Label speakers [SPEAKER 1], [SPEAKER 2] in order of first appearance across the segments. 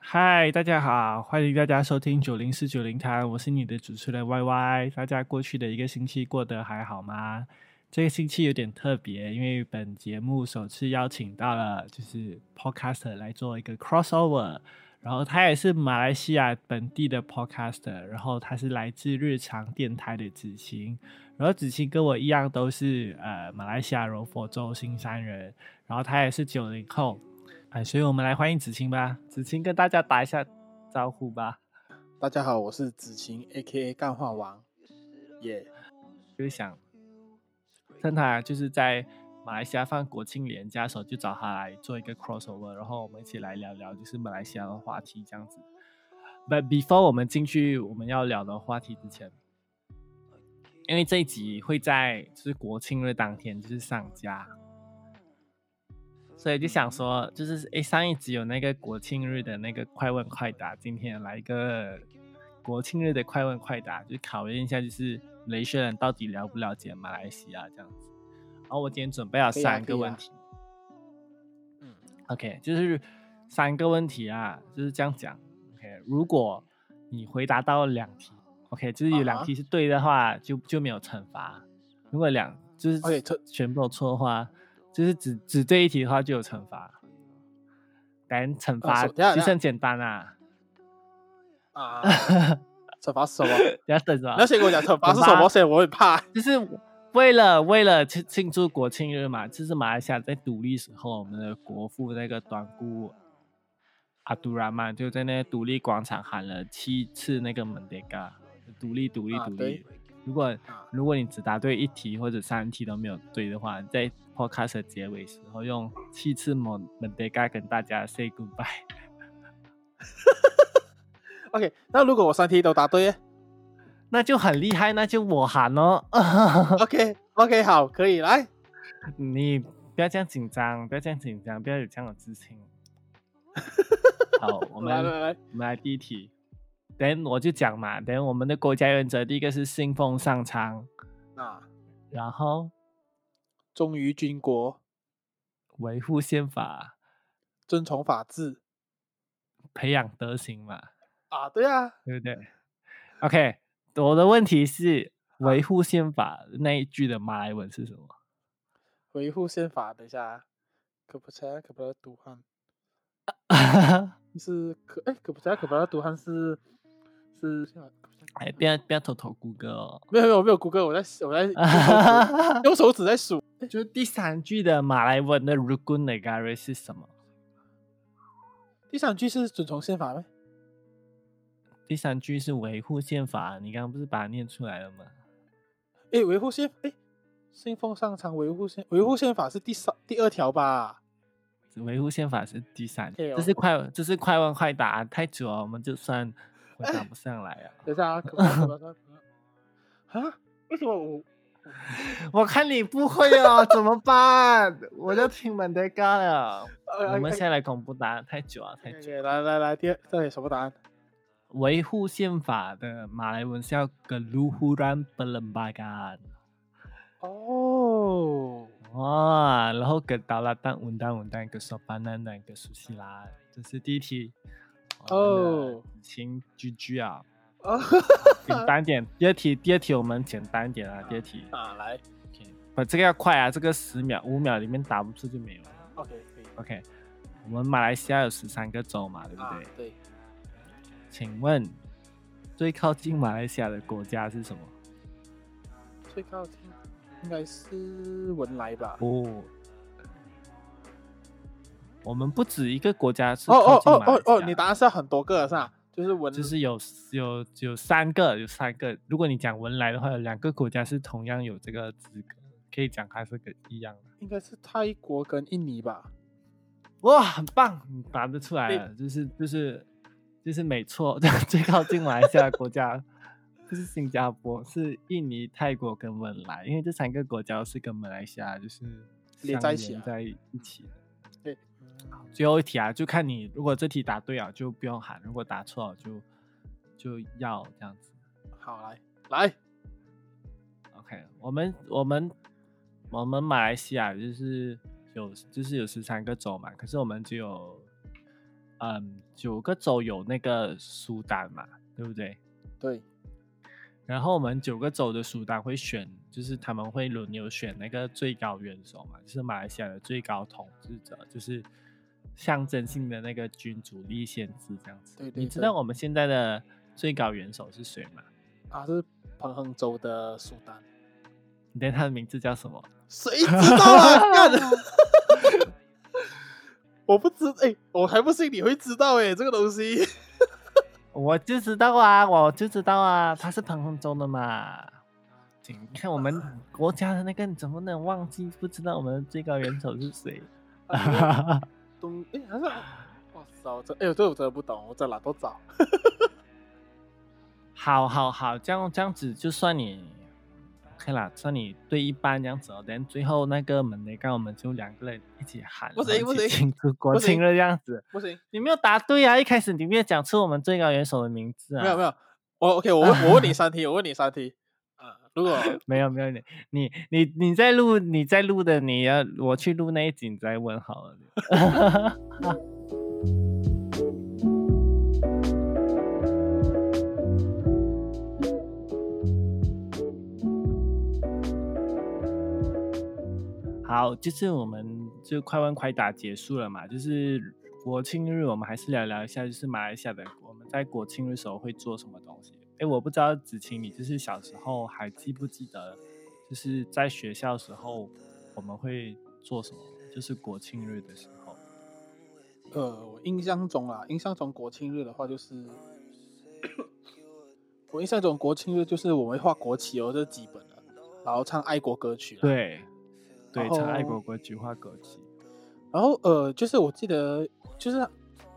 [SPEAKER 1] 嗨，大家好，欢迎大家收听九零四九零台，我是你的主持人 Y Y。大家过去的一个星期过得还好吗？这个星期有点特别，因为本节目首次邀请到了就是 Podcaster 来做一个 crossover，然后他也是马来西亚本地的 Podcaster，然后他是来自日常电台的子晴，然后子晴跟我一样都是呃马来西亚柔佛州新山人，然后他也是九零后。哎，所以我们来欢迎子晴吧。子晴跟大家打一下招呼吧。
[SPEAKER 2] 大家好，我是子晴，A.K.A. 干话王。耶，
[SPEAKER 1] 就是想趁他就是在马来西亚放国庆连假的时候，就找他来做一个 crossover，然后我们一起来聊聊就是马来西亚的话题这样子。But before 我们进去我们要聊的话题之前，因为这一集会在就是国庆日当天就是上架。所以就想说，就是诶，上一集有那个国庆日的那个快问快答，今天来一个国庆日的快问快答，就考验一下，就是雷学人到底了不了解马来西亚这样子。然后我今天准备了三个问题，嗯，OK，就是三个问题啊，就是这样讲。OK，如果你回答到两题，OK，就是有两题是对的话，就就没有惩罚；如果两就是全部都错的话。就是只只对一题的话就有惩罚，但惩罚其实很简单啊。
[SPEAKER 2] 啊，惩罚是 什么？
[SPEAKER 1] 你要等着。
[SPEAKER 2] 要先跟我讲惩罚是什么？先我会怕。
[SPEAKER 1] 就是为了为了庆庆祝国庆日嘛，就是马来西亚在独立时候，我们的国父那个短姑阿杜拉曼就在那独立广场喊了七次那个门德嘎，独立独立独立。如果如果你只答对一题或者三题都没有对的话，在 podcast 结尾时候用七次蒙蒙德嘎跟大家 say goodbye。
[SPEAKER 2] OK，那如果我三题都答对，
[SPEAKER 1] 那就很厉害，那就我喊哦。
[SPEAKER 2] OK，OK，好，可以来。
[SPEAKER 1] 你不要这样紧张，不要这样紧张，不要有这样的自信。好，我们
[SPEAKER 2] 来来来，
[SPEAKER 1] 我们来第一题。等我就讲嘛，等我们的国家原则，第一个是信奉上苍，
[SPEAKER 2] 啊，
[SPEAKER 1] 然后
[SPEAKER 2] 忠于军国，
[SPEAKER 1] 维护宪法，
[SPEAKER 2] 遵从法治，
[SPEAKER 1] 培养德行嘛，
[SPEAKER 2] 啊，对啊，
[SPEAKER 1] 对不对？OK，我的问题是维护宪法那一句的马来文是什么？
[SPEAKER 2] 维护宪法，等一下，可不才可不要读汉，是可哎，可不才可不要读汉是。是，
[SPEAKER 1] 哎，不要不要偷偷谷歌哦。
[SPEAKER 2] 没有没有没有谷歌，我在我在 用手指在数。
[SPEAKER 1] 就是第三句的马来文的 “rukun negara” 是什么？
[SPEAKER 2] 第三句是遵从宪法吗？
[SPEAKER 1] 第三句是维护宪法。你刚刚不是把它念出来了吗？
[SPEAKER 2] 哎，维护宪哎，信奉上苍，维护宪维护宪法是第三第二条吧？
[SPEAKER 1] 维护宪法是第三。这是快这是快问快答，太久了，我们就算。回答不上来啊！
[SPEAKER 2] 等一下啊，啊？为什么我？
[SPEAKER 1] 我看你不会哦，怎么办？我就听门德嘎了。我们先来公布答案，太久啊，太久。
[SPEAKER 2] 来来来，第二，这里什么答案？
[SPEAKER 1] 维护宪法的马来文是叫格鲁胡兰布伦巴干。
[SPEAKER 2] 哦，
[SPEAKER 1] 哇，然后格达拉当文当文当格索巴南南格苏西拉，这是第一题。
[SPEAKER 2] 哦，
[SPEAKER 1] 请居居啊！简单点，第二题，第二题我们简单点啊。第二题
[SPEAKER 2] 啊，来，
[SPEAKER 1] 把，这个要快啊，这个十秒、五秒里面答不出就没有了。
[SPEAKER 2] OK，可以。
[SPEAKER 1] OK，我们马来西亚有十三个州嘛，对不对？
[SPEAKER 2] 对。
[SPEAKER 1] 请问最靠近马来西亚的国家是什么？
[SPEAKER 2] 最靠近应该是文莱吧？
[SPEAKER 1] 不。我们不止一个国家是
[SPEAKER 2] 哦哦哦哦哦，你答案是很多个是吧？就是文，
[SPEAKER 1] 就是有有有三个，有三个。如果你讲文莱的话，有两个国家是同样有这个资格，可以讲它是个一样的。
[SPEAKER 2] 应该是泰国跟印尼吧？
[SPEAKER 1] 哇，很棒，你答得出来了，就是就是就是没错，最靠近马来西亚国家不是新加坡，是印尼、泰国跟文莱，因为这三个国家是跟马来西亚就是
[SPEAKER 2] 连在一起，
[SPEAKER 1] 在一起的。
[SPEAKER 2] 好，
[SPEAKER 1] 最后一题啊，就看你，如果这题答对啊，就不用喊；如果答错就就要这样子。
[SPEAKER 2] 好，来来
[SPEAKER 1] ，OK，我们我们我们马来西亚就是有就是有十三个州嘛，可是我们只有嗯九个州有那个苏丹嘛，对不对？
[SPEAKER 2] 对，
[SPEAKER 1] 然后我们九个州的苏丹会选，就是他们会轮流选那个最高元首嘛，就是马来西亚的最高统治者，就是象征性的那个君主立宪制这样子。
[SPEAKER 2] 对对
[SPEAKER 1] 你知道我们现在的最高元首是谁吗？
[SPEAKER 2] 啊，是彭亨州的苏丹，
[SPEAKER 1] 你猜他的名字叫什么？
[SPEAKER 2] 谁知道啊？干，我不知，哎、我还不信你会知道哎、这个东西。
[SPEAKER 1] 我就知道啊，我就知道啊，他是彭亨州的嘛。你看我们国家的那个，你怎么能忘记不知道我们的最高元首是谁？
[SPEAKER 2] 东，哎、还是，哇塞，这，哎、呦，这我真的不懂，我在哪都找。
[SPEAKER 1] 好好好，这样这样子就算你 OK 啦，算你对一半这样子哦。等最后那个门雷刚，我们就两个人一起喊，
[SPEAKER 2] 不行不行
[SPEAKER 1] 庆祝国
[SPEAKER 2] 不行
[SPEAKER 1] 庆日这样子。
[SPEAKER 2] 不行，
[SPEAKER 1] 你没有答对啊！一开始你没有讲出我们最高元首的名字啊。
[SPEAKER 2] 没有没有，我 OK，我问我问你 三题，我问你三题。啊，如果
[SPEAKER 1] 没有没有你你你你在录你在录的，你要我去录那一集你再问好了。好，就是我们就快问快答结束了嘛，就是国庆日，我们还是聊聊一下，就是马来西亚的我们在国庆日时候会做什么东西。哎，我不知道子晴，你就是小时候还记不记得，就是在学校时候我们会做什么？就是国庆日的时候，
[SPEAKER 2] 呃，我印象中啊，印象中国庆日的话就是，我印象中国庆日就是我们会画国旗哦，这是基本的，然后唱爱国歌曲啦。
[SPEAKER 1] 对，对，
[SPEAKER 2] 然后
[SPEAKER 1] 唱爱国国旗画国旗，
[SPEAKER 2] 然后呃，就是我记得就是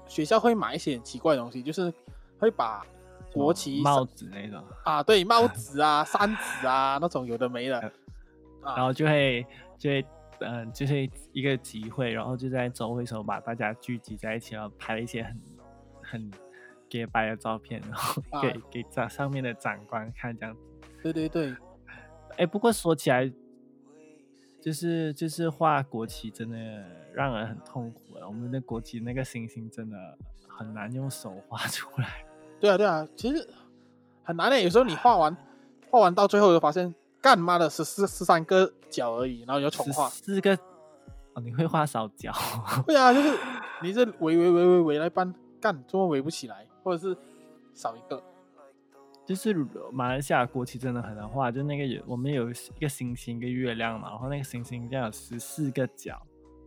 [SPEAKER 2] 学校会买一些很奇怪的东西，就是会把国旗
[SPEAKER 1] 帽子那种，
[SPEAKER 2] 啊，对，帽 子啊、扇子啊那种有的没的
[SPEAKER 1] 然后就会就会嗯、就是一个集会，然后就在周会时候把大家聚集在一起，然后拍一些很很 gay 白的照片，然后
[SPEAKER 2] 啊
[SPEAKER 1] 给、给长上面的长官看这样子。
[SPEAKER 2] 对对对，
[SPEAKER 1] 哎，不过说起来，就是就是画国旗真的让人很痛苦了。我们的国旗那个星星真的很难用手画出来。
[SPEAKER 2] 对啊对啊，其实很难的，有时候你画完画完到最后就发现，干妈的十四十三个角而已，然后你要重画。
[SPEAKER 1] 四个哦，你会画少角？
[SPEAKER 2] 对啊，就是你这围围围围围来搬，干怎么围不起来，或者是少一个。
[SPEAKER 1] 就是马来西亚国旗真的很难画，就那个有我们有一个星星，一个月亮嘛，然后那个星星这样有十四个角，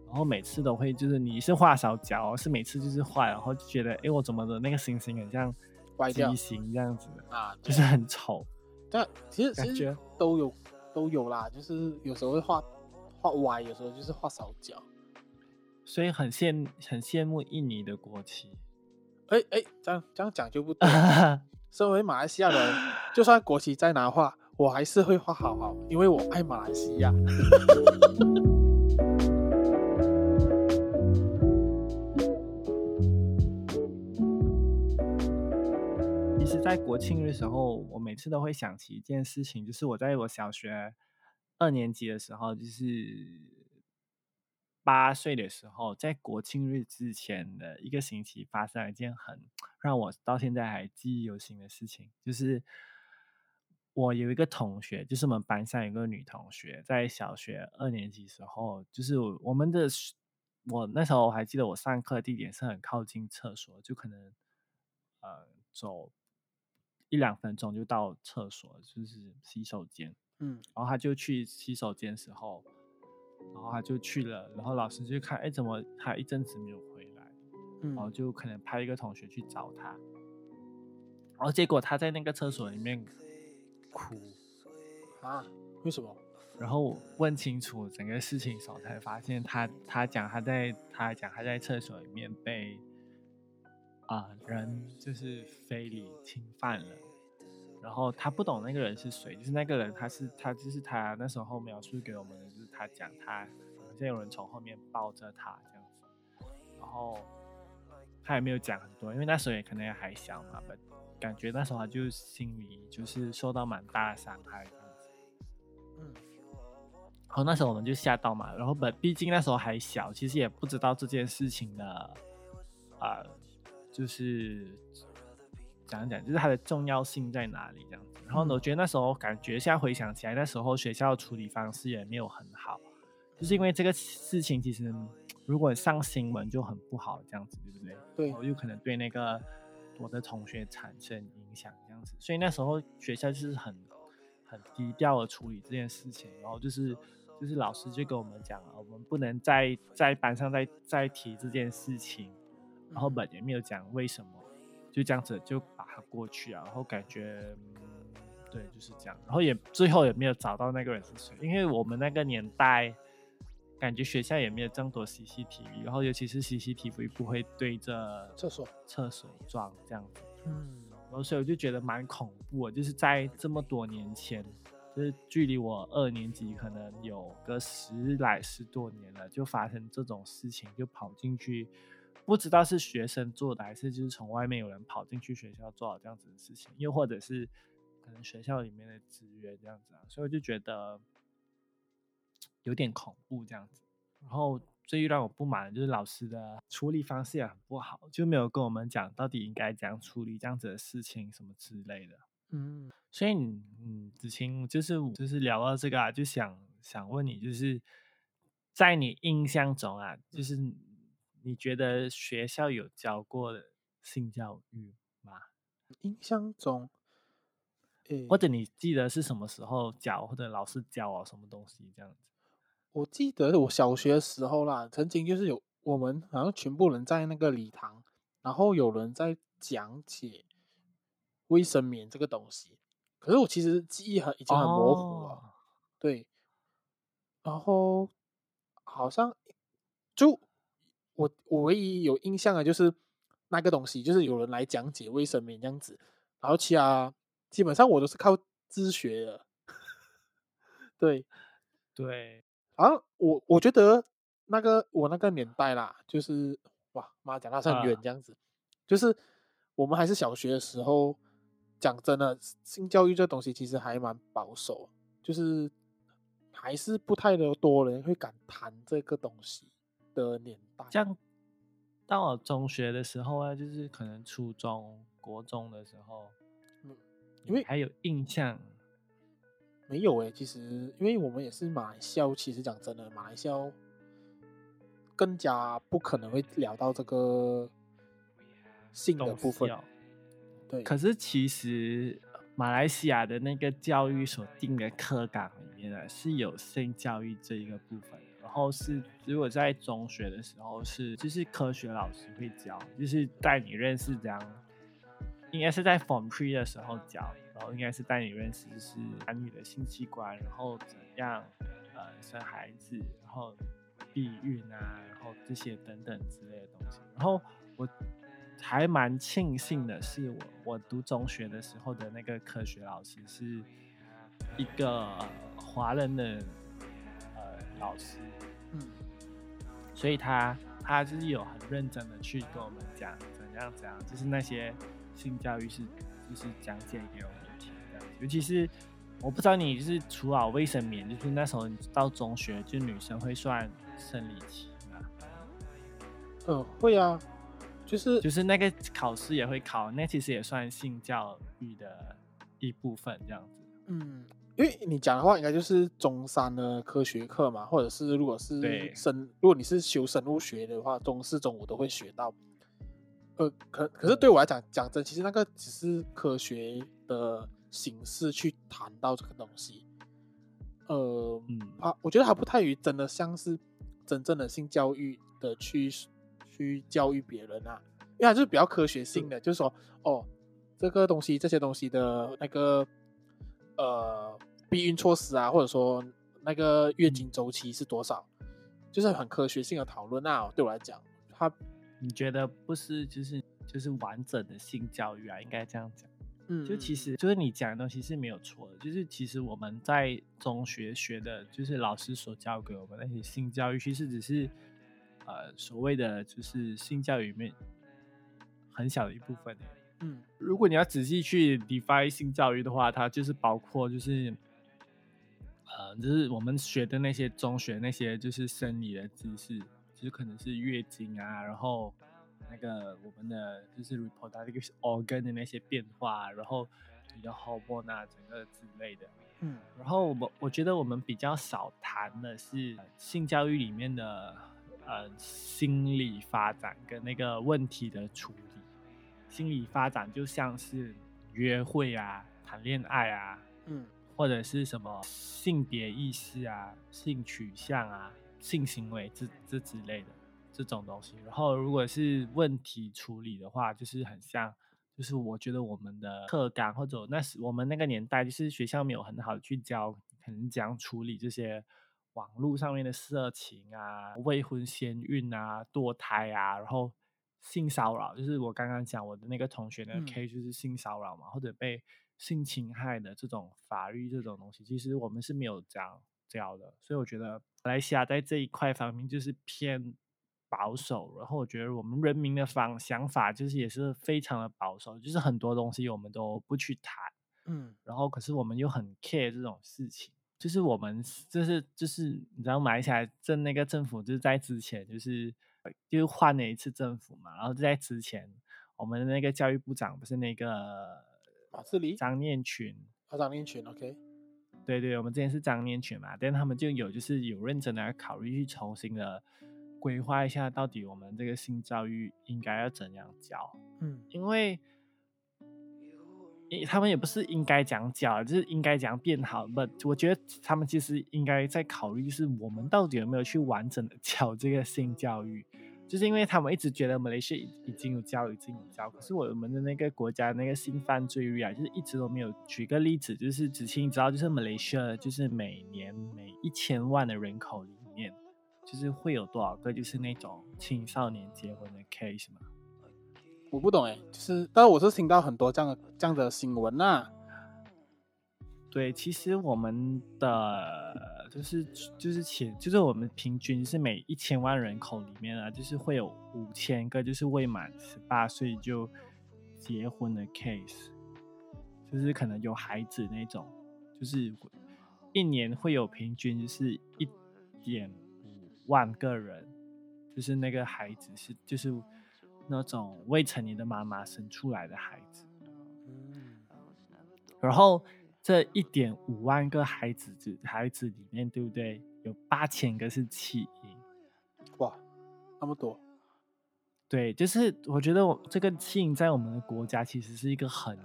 [SPEAKER 1] 然后每次都会就是你是画少角哦，是每次就是画，然后就觉得哎我怎么的那个星星很像
[SPEAKER 2] 歪掉
[SPEAKER 1] 畸形这样子的，
[SPEAKER 2] 啊，
[SPEAKER 1] 就是很丑。
[SPEAKER 2] 对啊，其实
[SPEAKER 1] 感觉
[SPEAKER 2] 其实都有都有啦，就是有时候会画画歪，有时候就是画少角。
[SPEAKER 1] 所以很羡很羡慕印尼的国旗。
[SPEAKER 2] 哎哎，这样这样讲就不对。身为马来西亚人，就算国旗再难画，我还是会画好好，因为我爱马来西亚。
[SPEAKER 1] 其实，在国庆日的时候，我每次都会想起一件事情，就是我在我小学二年级的时候，就是八岁的时候，在国庆日之前的一个星期，发生了一件很让我到现在还记忆犹新的事情，就是我有一个同学，就是我们班上有个女同学，在小学二年级时候，就是我我们的我那时候我还记得我上课地点是很靠近厕所，就可能呃走一两分钟就到厕所，就是洗手间。
[SPEAKER 2] 嗯，
[SPEAKER 1] 然后他就去洗手间时候，然后他就去了，然后老师就看，哎，怎么他一阵子没有回来？然后
[SPEAKER 2] 嗯，
[SPEAKER 1] 就可能派一个同学去找他，然后结果他在那个厕所里面哭，
[SPEAKER 2] 啊，为什么？
[SPEAKER 1] 然后问清楚整个事情的时候，才发现他他讲他在他讲他在厕所里面被啊、人就是非礼侵犯了，然后他不懂那个人是谁，就是那个人他是他就是他那时候描述给我们他讲他好像有人从后面抱着他这样子，然后他也没有讲很多，因为那时候也可能也还小嘛，不感觉那时候他就心里就是受到蛮大的伤害这样子。
[SPEAKER 2] 嗯，
[SPEAKER 1] 然后那时候我们就吓到嘛，然后本毕竟那时候还小，其实也不知道这件事情的，呃，就是讲一讲，就是它的重要性在哪里这样子。然后呢，我觉得那时候感觉现在回想起来，那时候学校处理方式也没有很好，就是因为这个事情其实如果上新闻就很不好，这样子对不对？
[SPEAKER 2] 对
[SPEAKER 1] 然后有可能对那个我的同学产生影响，这样子。所以那时候学校就是很很低调的处理这件事情，然后就是就是老师就跟我们讲啊，我们不能再在班上再再提这件事情，然后本也没有讲为什么，就这样子就把它过去啊，然后感觉。嗯对，就是这样，然后也最后也没有找到那个人是谁，因为我们那个年代，感觉学校也没有这么多 CCTV，然后尤其是 CCTV 不会对着
[SPEAKER 2] 厕所，
[SPEAKER 1] 厕所装这样子，
[SPEAKER 2] 嗯，
[SPEAKER 1] 然后所以我就觉得蛮恐怖的，就是在这么多年前，就是距离我二年级可能有个十来十多年了，就发生这种事情，就跑进去，不知道是学生做的还是就是从外面有人跑进去学校做好这样子的事情，又或者是。可能学校里面的资源这样子啊，所以我就觉得有点恐怖这样子。然后最让我不满的就是老师的处理方式也很不好，就没有跟我们讲到底应该怎样处理这样子的事情什么之类的。
[SPEAKER 2] 嗯，
[SPEAKER 1] 所以你嗯，子清就是就是聊到这个啊，就想想问你，就是在你印象中啊，就是你觉得学校有教过性教育吗？
[SPEAKER 2] 印象中。
[SPEAKER 1] 或者你记得是什么时候教，或者老师教啊什么东西这样子？
[SPEAKER 2] 我记得我小学的时候啦，曾经就是有我们好像全部人在那个礼堂，然后有人在讲解卫生棉这个东西。可是我其实记忆很已经很模糊了，对。然后好像就我我唯一有印象的，就是那个东西，就是有人来讲解卫生棉这样子，然后其他。基本上我都是靠自学的，对，
[SPEAKER 1] 对，
[SPEAKER 2] 啊，我我觉得那个我那个年代啦，就是哇妈讲到是很远这样子，就是我们还是小学的时候，讲真的，性教育这东西其实还蛮保守，就是还是不太的多人会敢谈这个东西的年代。
[SPEAKER 1] 像到我中学的时候啊，就是可能初中、国中的时候。
[SPEAKER 2] 因为
[SPEAKER 1] 还有印象
[SPEAKER 2] 没有哎，其实因为我们也是马来西亚，其实讲真的，马来西亚更加不可能会聊到这个性的部分。对，
[SPEAKER 1] 可是其实马来西亚的那个教育所定的课纲里面呢，是有性教育这一个部分。然后是如果在中学的时候是，就是科学老师会教，就是带你认识这样。应该是在 Form Three 的时候教，然后应该是带你认识是男女的性器官，然后怎样呃生孩子，然后避孕啊，然后这些等等之类的东西。然后我还蛮庆幸的是，我我读中学的时候的那个科学老师是一个华人的呃老师，嗯，所以他他就是有很认真的去跟我们讲怎样怎样，就是那些。性教育是就是讲解给我们听这样，尤其是我不知道你就是除了卫生棉，就是那时候你到中学就女生会算生理期吗？
[SPEAKER 2] 嗯，会啊，就是
[SPEAKER 1] 就是那个考试也会考，那其实也算性教育的一部分这样子。
[SPEAKER 2] 嗯，因为你讲的话应该就是中三的科学课嘛，或者是如果是生，如果你是修生物学的话，中四、中五都会学到。呃，可可是对我来讲，讲真，其实那个只是科学的形式去谈到这个东西。呃，嗯啊，我觉得还不太于真的像是真正的性教育的去去教育别人啊，因为它就是比较科学性的，就是说，哦，这个东西这些东西的那个呃避孕措施啊，或者说那个月经周期是多少，就是很科学性的讨论啊。对我来讲，它。
[SPEAKER 1] 你觉得不是就是就是完整的性教育啊？应该这样讲，嗯，就其实就是你讲的东西是没有错的。就是其实我们在中学学的，就是老师所教给我们那些性教育，其实只是呃所谓的就是性教育里面很小的一部分。
[SPEAKER 2] 嗯，
[SPEAKER 1] 如果你要仔细去 define 性教育的话，它就是包括就是，呃，就是我们学的那些中学那些就是生理的知识，就可能是月经啊，然后那个我们的就是 report 那个 organ 的那些变化，然后比较 hormone 啊，整个之类的。
[SPEAKER 2] 嗯，
[SPEAKER 1] 然后我我觉得我们比较少谈的是性教育里面的呃心理发展跟那个问题的处理。心理发展就像是约会啊、谈恋爱啊，
[SPEAKER 2] 嗯，
[SPEAKER 1] 或者是什么性别意识啊、性取向啊、性行为这这之类的这种东西。然后如果是问题处理的话，就是很像。就是我觉得我们的课纲或者那时我们那个年代，就是学校没有很好的去教，可能讲处理这些网络上面的色情啊、未婚先孕啊、堕胎啊，然后性骚扰，就是我刚刚讲我的那个同学的 K 就是性骚扰嘛，或者被性侵害的这种法律这种东西，其实我们是没有这样教的，所以我觉得马来西亚在这一块方面就是偏。保守，然后我觉得我们人民的方想法就是也是非常的保守，就是很多东西我们都不去谈，
[SPEAKER 2] 嗯，
[SPEAKER 1] 然后可是我们又很 care 这种事情，就是我们就是就是你知道马来西亚政那个政府就是在之前就是就是换了一次政府嘛，然后在之前我们的那个教育部长不是那个
[SPEAKER 2] 马志里
[SPEAKER 1] 张念群，
[SPEAKER 2] 啊张念群，OK，
[SPEAKER 1] 对对，我们之前是张念群嘛，但他们就有就是有认真的考虑去重新的。规划一下，到底我们这个性教育应该要怎样教？
[SPEAKER 2] 嗯，
[SPEAKER 1] 因为，他们也不是应该讲教，就是应该讲变好。不，我觉得他们其实应该在考虑，就是我们到底有没有去完整的 教这个性教育？就是因为他们一直觉得马来西亚已经有教，已经有教，可是我们的那个国家那个性犯罪率啊，就是一直都没有。举个例子，就是子清你知道，就是马来西亚就是每年每一千万的人口里面。就是会有多少个就是那种青少年结婚的 case 吗？
[SPEAKER 2] 我不懂哎，就是，但是我是听到很多这样的这样的新闻呐。
[SPEAKER 1] 对，其实我们的就是就是前就是我们平均是每一千万人口里面啊，就是会有五千个就是未满十八岁就结婚的 case，就是可能有孩子那种，就是一年会有平均是一点五。万个人，就是那个孩子是就是那种未成年的妈妈生出来的孩子，然后这一点五万个孩子子孩子里面，对不对？有八千个是弃婴，
[SPEAKER 2] 哇，那么多。
[SPEAKER 1] 对，就是我觉得我这个弃婴在我们的国家其实是一个很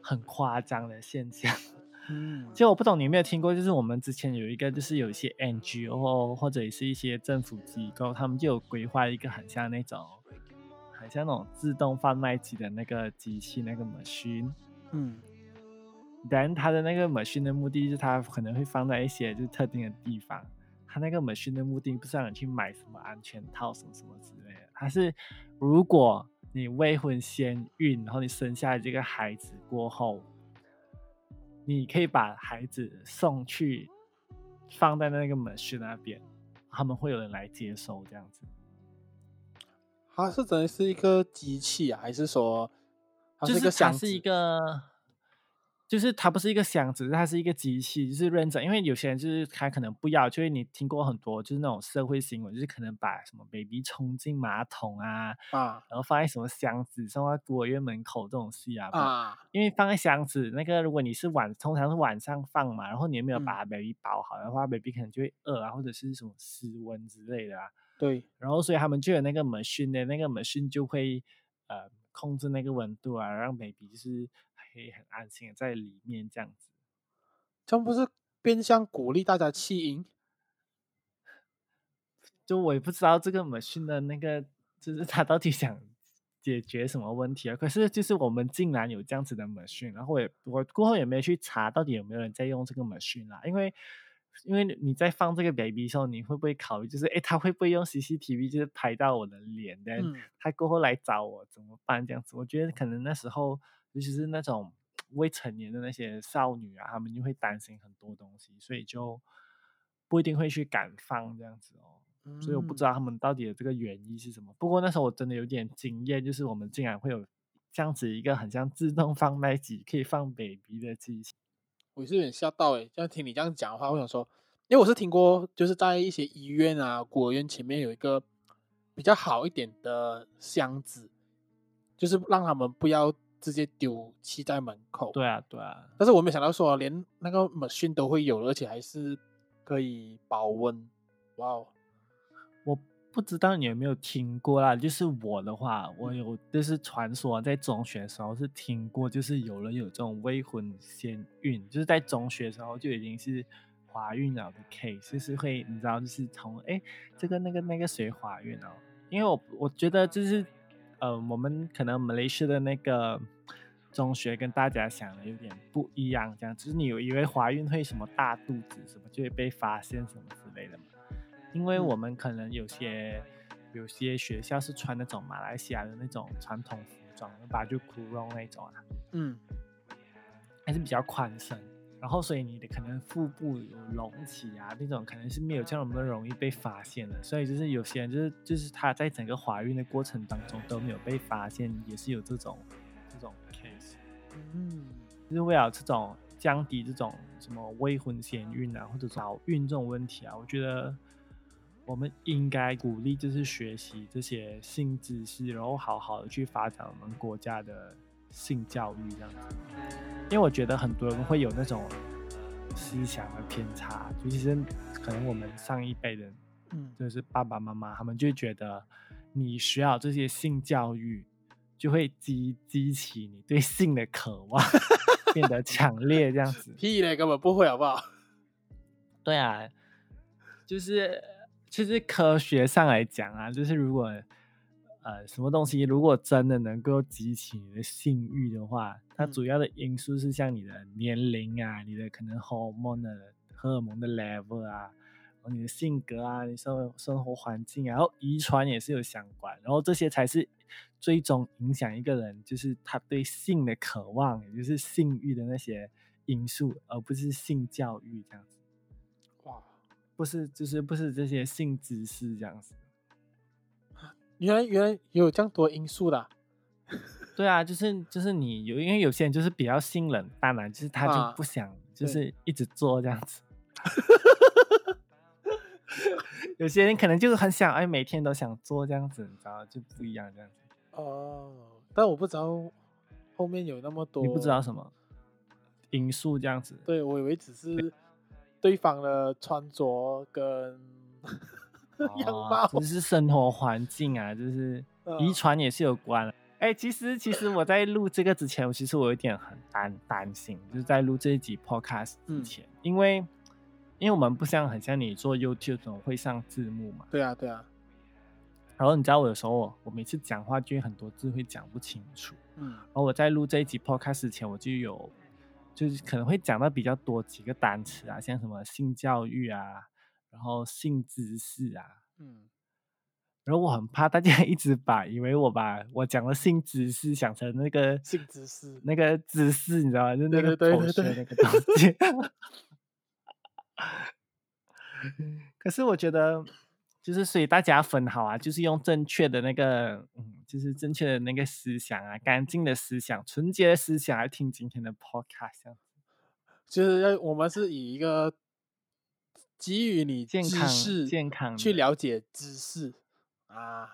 [SPEAKER 1] 很夸张的现象。
[SPEAKER 2] 嗯，
[SPEAKER 1] 其实我不懂你有没有听过，就是我们之前有一个，就是有一些 NGO 或者也是一些政府机构，他们就有规划一个很像那种，很像那种自动贩卖机的那个机器，那个 machine。
[SPEAKER 2] 嗯，
[SPEAKER 1] 但它的那个 machine 的目的是，它可能会放在一些就是特定的地方。它那个 machine 的目的不是让你去买什么安全套什么什么之类的，它是如果你未婚先孕，然后你生下这个孩子过后。你可以把孩子送去放在那个 machine 那边，他们会有人来接收这样子。
[SPEAKER 2] 它是真的是一个机器啊，还是说它
[SPEAKER 1] 是
[SPEAKER 2] 一个箱
[SPEAKER 1] 子？是一个。就是它不是一个箱子，它是一个机器，就是认真。因为有些人就是他可能不要，就是你听过很多就是那种社会新闻，就是可能把什么 baby 冲进马桶啊，
[SPEAKER 2] 啊，
[SPEAKER 1] 然后放在什么箱子送到孤儿院门口这种事啊，
[SPEAKER 2] 啊，
[SPEAKER 1] 因为放在箱子那个，如果你是晚，通常是晚上放嘛，然后你没有把 baby 包好的话，baby 可能就会饿啊，或者是什么失温之类的啊。
[SPEAKER 2] 对，
[SPEAKER 1] 然后所以他们就有那个 machine 的那个 machine 就会呃控制那个温度啊，让 baby 就是。可以很安心的在里面这样子，
[SPEAKER 2] 这不是变相鼓励大家弃婴？
[SPEAKER 1] 就我也不知道这个 machine 的那个，就是他到底想解决什么问题啊？可是就是我们竟然有这样子的 machine，然后我也我过后也没有去查到底有没有人在用这个 machine 啊？因为因为你在放这个 baby 的时候，你会不会考虑就是哎，他会不会用 CCTV 就是拍到我的脸？但他过后来找我怎么办？这样子，我觉得可能那时候。尤其是那种未成年的那些少女啊，她们就会担心很多东西，所以就不一定会去敢放这样子哦。所以我不知道他们到底的这个原因是什么。不过那时候我真的有点惊艳，就是我们竟然会有这样子一个很像自动贩卖机，可以放 baby 的机器。
[SPEAKER 2] 我是有点吓到诶，这样听你这样讲的话，我想说，因为我是听过，就是在一些医院啊、孤儿院前面有一个比较好一点的箱子，就是让他们不要直接丢弃在门口。
[SPEAKER 1] 对啊，对啊。
[SPEAKER 2] 但是我没想到说，连那个 machine 都会有，而且还是可以保温。哇哦！
[SPEAKER 1] 我不知道你有没有听过啦，就是我的话，我有就是传说在中学的时候是听过，就是有人有这种未婚先孕，就是在中学的时候就已经是怀孕了的 case，就是会你知道，就是从哎这个那个那个谁怀孕了，因为我我觉得就是呃我们可能 Malaysia 的那个中学跟大家想的有点不一样，这样就是你有以为怀孕会什么大肚子什么就会被发现什么之类的嘛。因为我们可能有些有些学校是穿那种马来西亚的那种传统服装，把就窟窿那种啊，
[SPEAKER 2] 嗯，
[SPEAKER 1] 还是比较宽身，然后所以你的可能腹部有隆起啊，那种可能是没有这么容易被发现的，所以就是有些人就是就是他在整个怀孕的过程当中都没有被发现，也是有这种这种 case，
[SPEAKER 2] 嗯，
[SPEAKER 1] 就是为了这种降低这种什么未婚先孕啊或者早孕这种问题啊，我觉得。我们应该鼓励，就是学习这些性知识，然后好好的去发展我们国家的性教育，这样子。因为我觉得很多人会有那种思想的偏差，就其实可能我们上一辈人，
[SPEAKER 2] 嗯，
[SPEAKER 1] 就是爸爸妈妈，他们就觉得你需要这些性教育，就会激激起你对性的渴望，变得强烈，这样子。
[SPEAKER 2] 屁嘞，根本不会，好不好？
[SPEAKER 1] 对啊，就是。其实科学上来讲啊，就是如果呃什么东西如果真的能够激起你的性欲的话，它主要的因素是像你的年龄啊，你的可能荷尔蒙的荷尔蒙的 level 啊，然后你的性格啊，你生生活环境，啊然后遗传也是有相关，然后这些才是最终影响一个人就是他对性的渴望，也就是性欲的那些因素，而不是性教育这样子。哇不是，就是不是这些性知识这样子。
[SPEAKER 2] 原来原来有这样多因素的。
[SPEAKER 1] 对啊，就是就是你有，因为有些人就是比较性冷淡嘛，就是他就不想，就是一直做这样子。有些人可能就是很想，哎，每天都想做这样子，你知道就不一样这样子。
[SPEAKER 2] 哦，但我不知道后面有那么多，
[SPEAKER 1] 你不知道什么因素这样子。
[SPEAKER 2] 对，我以为只是。对方的穿着跟
[SPEAKER 1] 只是生活环境啊，就是遗传也是有关。哎，其实其实我在录这个之前，我其实我有点很担担心，就是在录这一集 podcast 之前，因为因为我们不像很像你做 YouTube 总会上字幕嘛。
[SPEAKER 2] 对啊，对啊。
[SPEAKER 1] 然后你知道我有时候我每次讲话就很多字会讲不清楚，
[SPEAKER 2] 嗯。
[SPEAKER 1] 然后我在录这一集 podcast 之前，我就有。就是可能会讲到比较多几个单词啊，像什么性教育啊，然后性知识啊，
[SPEAKER 2] 嗯，
[SPEAKER 1] 然后我很怕大家 一直把以为我把我讲的性知识想成那个
[SPEAKER 2] 性知识
[SPEAKER 1] 那个知识，你知道吗？就那个
[SPEAKER 2] 同学
[SPEAKER 1] 那个东西。可是我觉得。就是，所以大家分好啊，就是用正确的那个，嗯，就是正确的那个思想啊，干净的思想，纯洁的思想来听今天的 podcast。
[SPEAKER 2] 就是要我们是以一个给予你
[SPEAKER 1] 健康、
[SPEAKER 2] 健
[SPEAKER 1] 康
[SPEAKER 2] 去了解知识啊。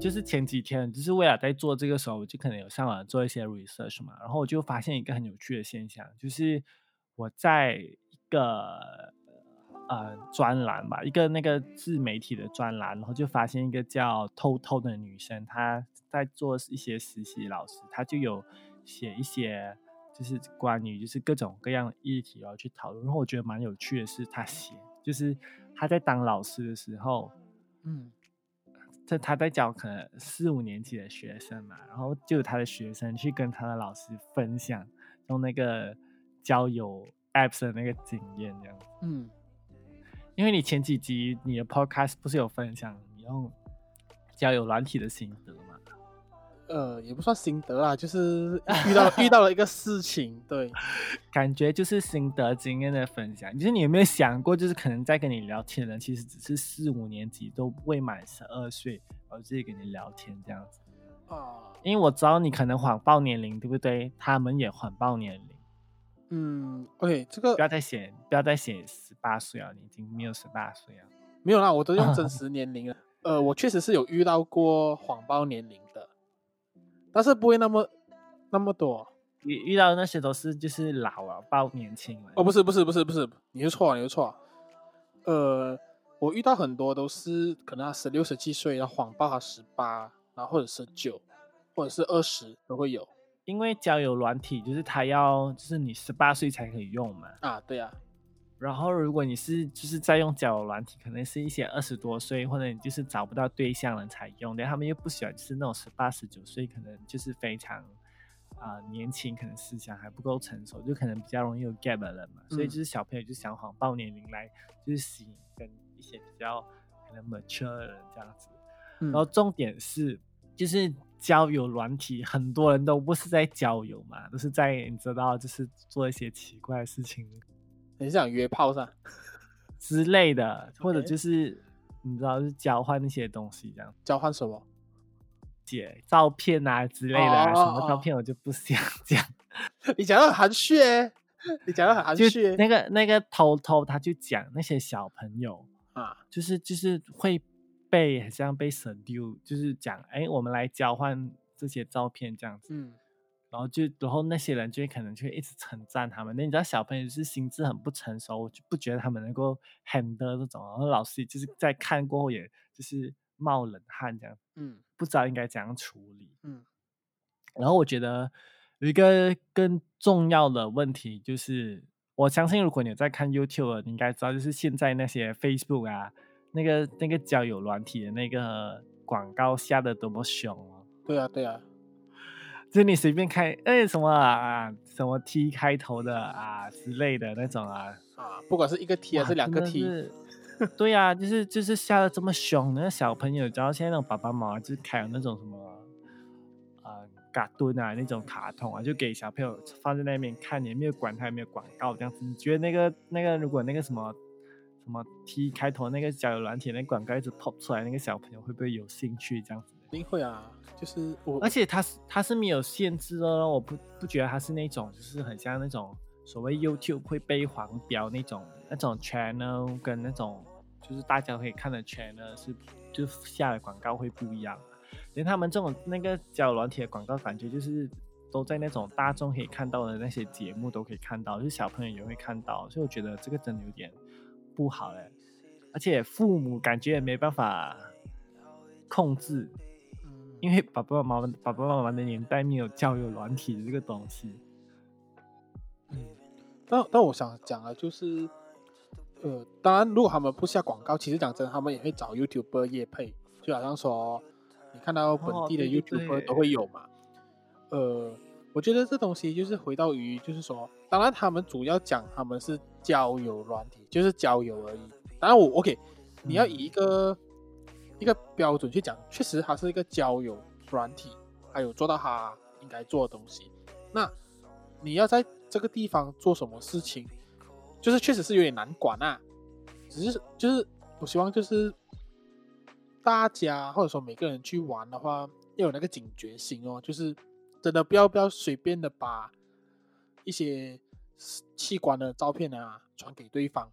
[SPEAKER 1] 就是前几天，就是为了在做这个时候，我就可能有上网做一些 research 嘛，然后我就发现一个很有趣的现象，就是我在一个呃专栏吧，一个那个自媒体的专栏，然后就发现一个叫偷偷的女生，她在做一些实习老师，她就有写一些就是关于就是各种各样的议题然后去讨论，然后我觉得蛮有趣的是，她写就是她在当老师的时候，
[SPEAKER 2] 嗯。
[SPEAKER 1] 这她在教可能四五年级的学生嘛，然后就有她的学生去跟她的老师分享用那个交友 apps 的那个经验，这样。
[SPEAKER 2] 嗯，
[SPEAKER 1] 因为你前几集你的 podcast 不是有分享你用交友软体的心得吗？
[SPEAKER 2] 呃，也不算心得啦，就是遇到 遇到了一个事情，对，
[SPEAKER 1] 感觉就是心得经验的分享。就是你有没有想过，就是可能在跟你聊天的人，其实只是四五年级都未满十二岁，然后自己跟你聊天这样子啊？因为我知道你可能谎报年龄，对不对？他们也谎报年龄。
[SPEAKER 2] 嗯，OK，这个
[SPEAKER 1] 不要再写，不要再写十八岁啊！你已经没有十八岁啊？
[SPEAKER 2] 没有啦，我都用真 实年龄了。呃，我确实是有遇到过谎报年龄的。但是不会那么那么多，
[SPEAKER 1] 遇遇到那些都是就是老了报年轻了。
[SPEAKER 2] 哦，不是不是不是不是，你是错了你是错了。呃，我遇到很多都是可能他十六十七岁，然后谎报他十八，然后或者十九，或者是二十都会有。
[SPEAKER 1] 因为交友软体就是他要就是你十八岁才可以用嘛。
[SPEAKER 2] 啊，对啊。
[SPEAKER 1] 然后，如果你是就是在用交友软体，可能是一些二十多岁或者你就是找不到对象了才用，但他们又不喜欢就是那种十八十九岁，可能就是非常啊年轻，可能思想还不够成熟，就可能比较容易有 gap 的人嘛。所以就是小朋友就想谎报年龄来就是吸引跟一些比较可能 mature 的人这样子。然后重点是就是交友软体，很多人都不是在交友嘛，都是在你知道就是做一些奇怪的事情。
[SPEAKER 2] 很想约炮上
[SPEAKER 1] 之类的，或者就是你知道是交换那些东西这样。
[SPEAKER 2] 交换什么？
[SPEAKER 1] 姐照片啊之类的，什么照片我就不想讲。
[SPEAKER 2] 你讲的很含蓄哎，你讲的很含蓄。
[SPEAKER 1] 那个那个偷偷他就讲那些小朋友啊，就是就是会被好像被神丢，就是讲哎，我们来交换这些照片这样子。嗯。然后就，然后那些人就会可能就会一直称赞他们。那你知道小朋友是心智很不成熟，我就不觉得他们能够 handle 这种。然后老师就是在看过后，也就是冒冷汗这样。嗯，不知道应该怎样处理。嗯。然后我觉得有一个更重要的问题就是，我相信如果你在看 YouTube，你应该知道，就是现在那些 Facebook 啊，那个那个交友软体的那个广告下的多么凶啊！
[SPEAKER 2] 对啊，对啊。
[SPEAKER 1] 就你随便开，哎，什么啊，什么 T 开头的啊之类的那种啊，
[SPEAKER 2] 啊，不管是一个 T 还是两个 T，
[SPEAKER 1] 对呀，就是就是下的这么凶，那小朋友，然后现在那种爸爸妈妈就是开那种什么啊，卡顿啊那种卡通啊，就给小朋友放在那边看，也没有管他有没有广告这样子。你觉得那个那个如果那个什么什么 T 开头那个交友软体那广告一直 pop 出来，那个小朋友会不会有兴趣这样子？
[SPEAKER 2] 一定会啊。就是我，
[SPEAKER 1] 而且它是它是没有限制的，我不不觉得它是那种就是很像那种所谓 YouTube 会被黄标那种那种 channel 跟那种就是大家可以看的 channel 是就下的广告会不一样，连他们这种那个交友软体的广告感觉就是都在那种大众可以看到的那些节目都可以看到，就是小朋友也会看到，所以我觉得这个真的有点不好嘞，而且父母感觉也没办法控制。因为爸爸妈妈、爸爸妈妈的年代没有教育软体的这个东西。
[SPEAKER 2] 嗯，但但我想讲的就是，呃，当然，如果他们不下广告，其实讲真，他们也会找 YouTuber 业配，就好像说，你看到本地的 YouTuber 都会有嘛。呃，我觉得这东西就是回到于，就是说，当然他们主要讲他们是交友软体，就是交友而已。当然我 OK，你要以一个。一个标准去讲，确实它是一个交友软体，还有做到它应该做的东西。那你要在这个地方做什么事情，就是确实是有点难管啊。只是就是我希望就是大家或者说每个人去玩的话，要有那个警觉心哦，就是真的不要不要随便的把一些器官的照片啊传给对方。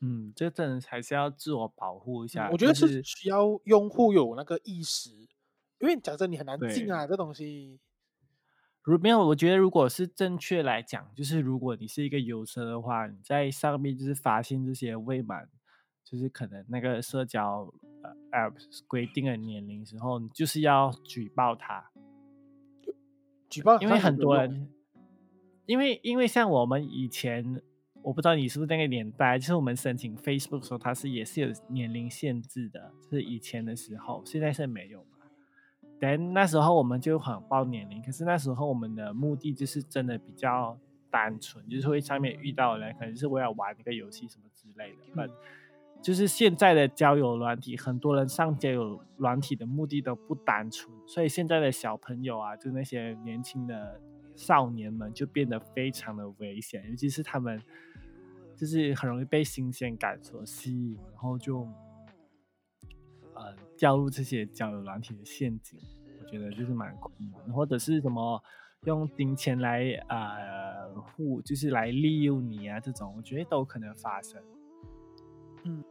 [SPEAKER 1] 嗯，这真的还是要自我保护一下。
[SPEAKER 2] 我觉得是需要用户有那个意识，因为讲真你很难进啊，这东西。
[SPEAKER 1] 如没有，我觉得如果是正确来讲，就是如果你是一个游车的话，你在上面就是发现这些未满，就是可能那个社交呃 app 规定的年龄时候，你就是要举报他。
[SPEAKER 2] 举报，
[SPEAKER 1] 因为很多人，因为因为像我们以前。我不知道你是不是那个年代，就是我们申请 Facebook 的时候，它是也是有年龄限制的，就是以前的时候，现在是没有嘛。但那时候我们就很报年龄，可是那时候我们的目的就是真的比较单纯，就是会上面遇到人，可能是我要玩一个游戏什么之类的。就是现在的交友软体，很多人上交友软体的目的都不单纯，所以现在的小朋友啊，就那些年轻的少年们，就变得非常的危险，尤其是他们，就是很容易被新鲜感所吸引，然后就，呃，掉入这些交友软体的陷阱。我觉得就是蛮困难，或者是什么用金钱来呃互，就是来利用你啊，这种我觉得都可能发生。
[SPEAKER 2] 嗯，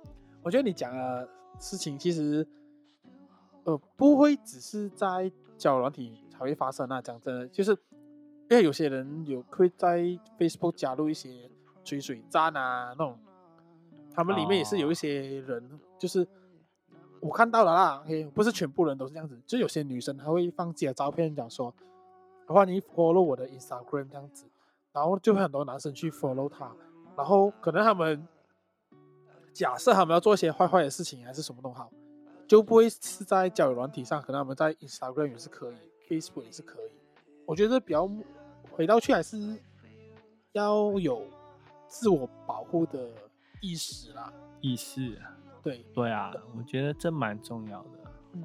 [SPEAKER 2] 我觉得你讲的事情其实，呃，不会只是在交友软体才会发生啊。讲真的，就是因为有些人有会在 Facebook 加入一些追水站啊那种，他们里面也是有一些人，就是我看到了啦，，OK，，不是全部人都是这样子，就有些女生她会放自己的照片，讲说，的话你 follow 我的 Instagram 这样子，然后就会很多男生去 follow 她，然后可能他们。假设他们要做一些坏坏的事情，还是什么都好，就不会是在交友软体上，可能他们在 Instagram 也是可以，Facebook 也是可以。我觉得比较回到去还是要有自我保护的意识啦，
[SPEAKER 1] 意识。
[SPEAKER 2] 对
[SPEAKER 1] 对啊，我觉得这蛮重要的。
[SPEAKER 2] 嗯，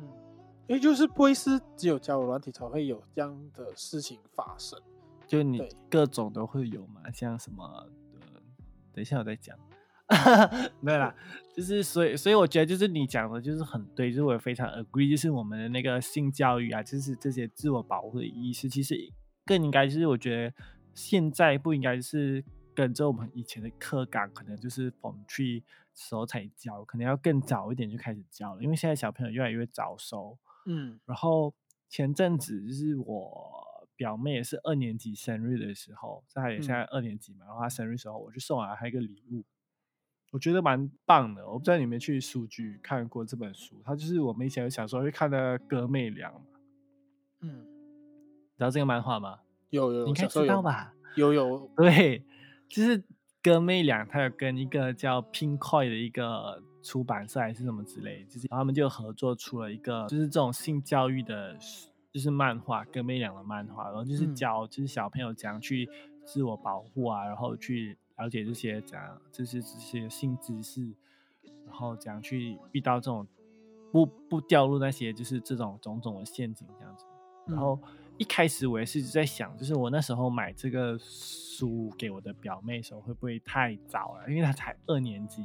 [SPEAKER 2] 因为就是不会是只有交友软体才会有这样的事情发生，
[SPEAKER 1] 就你各种都会有嘛，像什么，呃，等一下我再讲。没有啦，就是所以所以我觉得就是你讲的就是很对，就是我非常 agree，就是我们的那个性教育啊，就是这些自我保护的意识，其实更应该就是我觉得现在不应该是跟着我们以前的课纲，可能就是我们去时候才教，可能要更早一点就开始教了，因为现在小朋友越来越早熟。
[SPEAKER 2] 嗯，
[SPEAKER 1] 然后前阵子就是我表妹也是二年级生日的时候，她也现在二年级嘛，然后她生日时候我就送了她一个礼物。我觉得蛮棒的，我不知道你们去书局看过这本书，它就是我们以前小时候会看的《哥妹俩》嘛。
[SPEAKER 2] 嗯，
[SPEAKER 1] 知道这个漫画吗？
[SPEAKER 2] 有有，
[SPEAKER 1] 应该知道吧？
[SPEAKER 2] 有有，
[SPEAKER 1] 对，就是《哥妹俩》，他有跟一个叫 Pinkoi 的一个出版社还是什么之类，就是他们就合作出了一个就是这种性教育的，就是漫画《哥妹俩》的漫画，然后就是教就是小朋友怎样去自我保护啊，然后去。了解这些怎样，就是这些性知识，然后怎样去遇到这种不不掉入那些就是这种种种的陷阱这样子。然后一开始我也是在想，就是我那时候买这个书给我的表妹的时候，会不会太早了？因为她才二年级。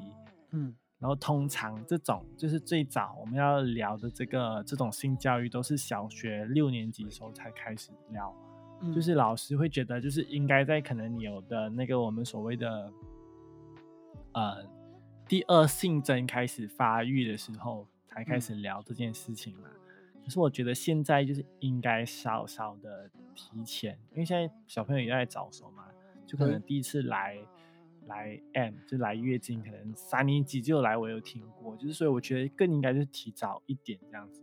[SPEAKER 2] 嗯。
[SPEAKER 1] 然后通常这种就是最早我们要聊的这个这种性教育，都是小学六年级的时候才开始聊。嗯就是老师会觉得，就是应该在可能你有的那个我们所谓的，呃，第二性征开始发育的时候，才开始聊这件事情嘛。可是我觉得现在就是应该稍稍的提前，因为现在小朋友也在早熟嘛，就可能第一次来来 M 就来月经，可能三年级就来，我有听过，就是所以我觉得更应该就是提早一点这样子。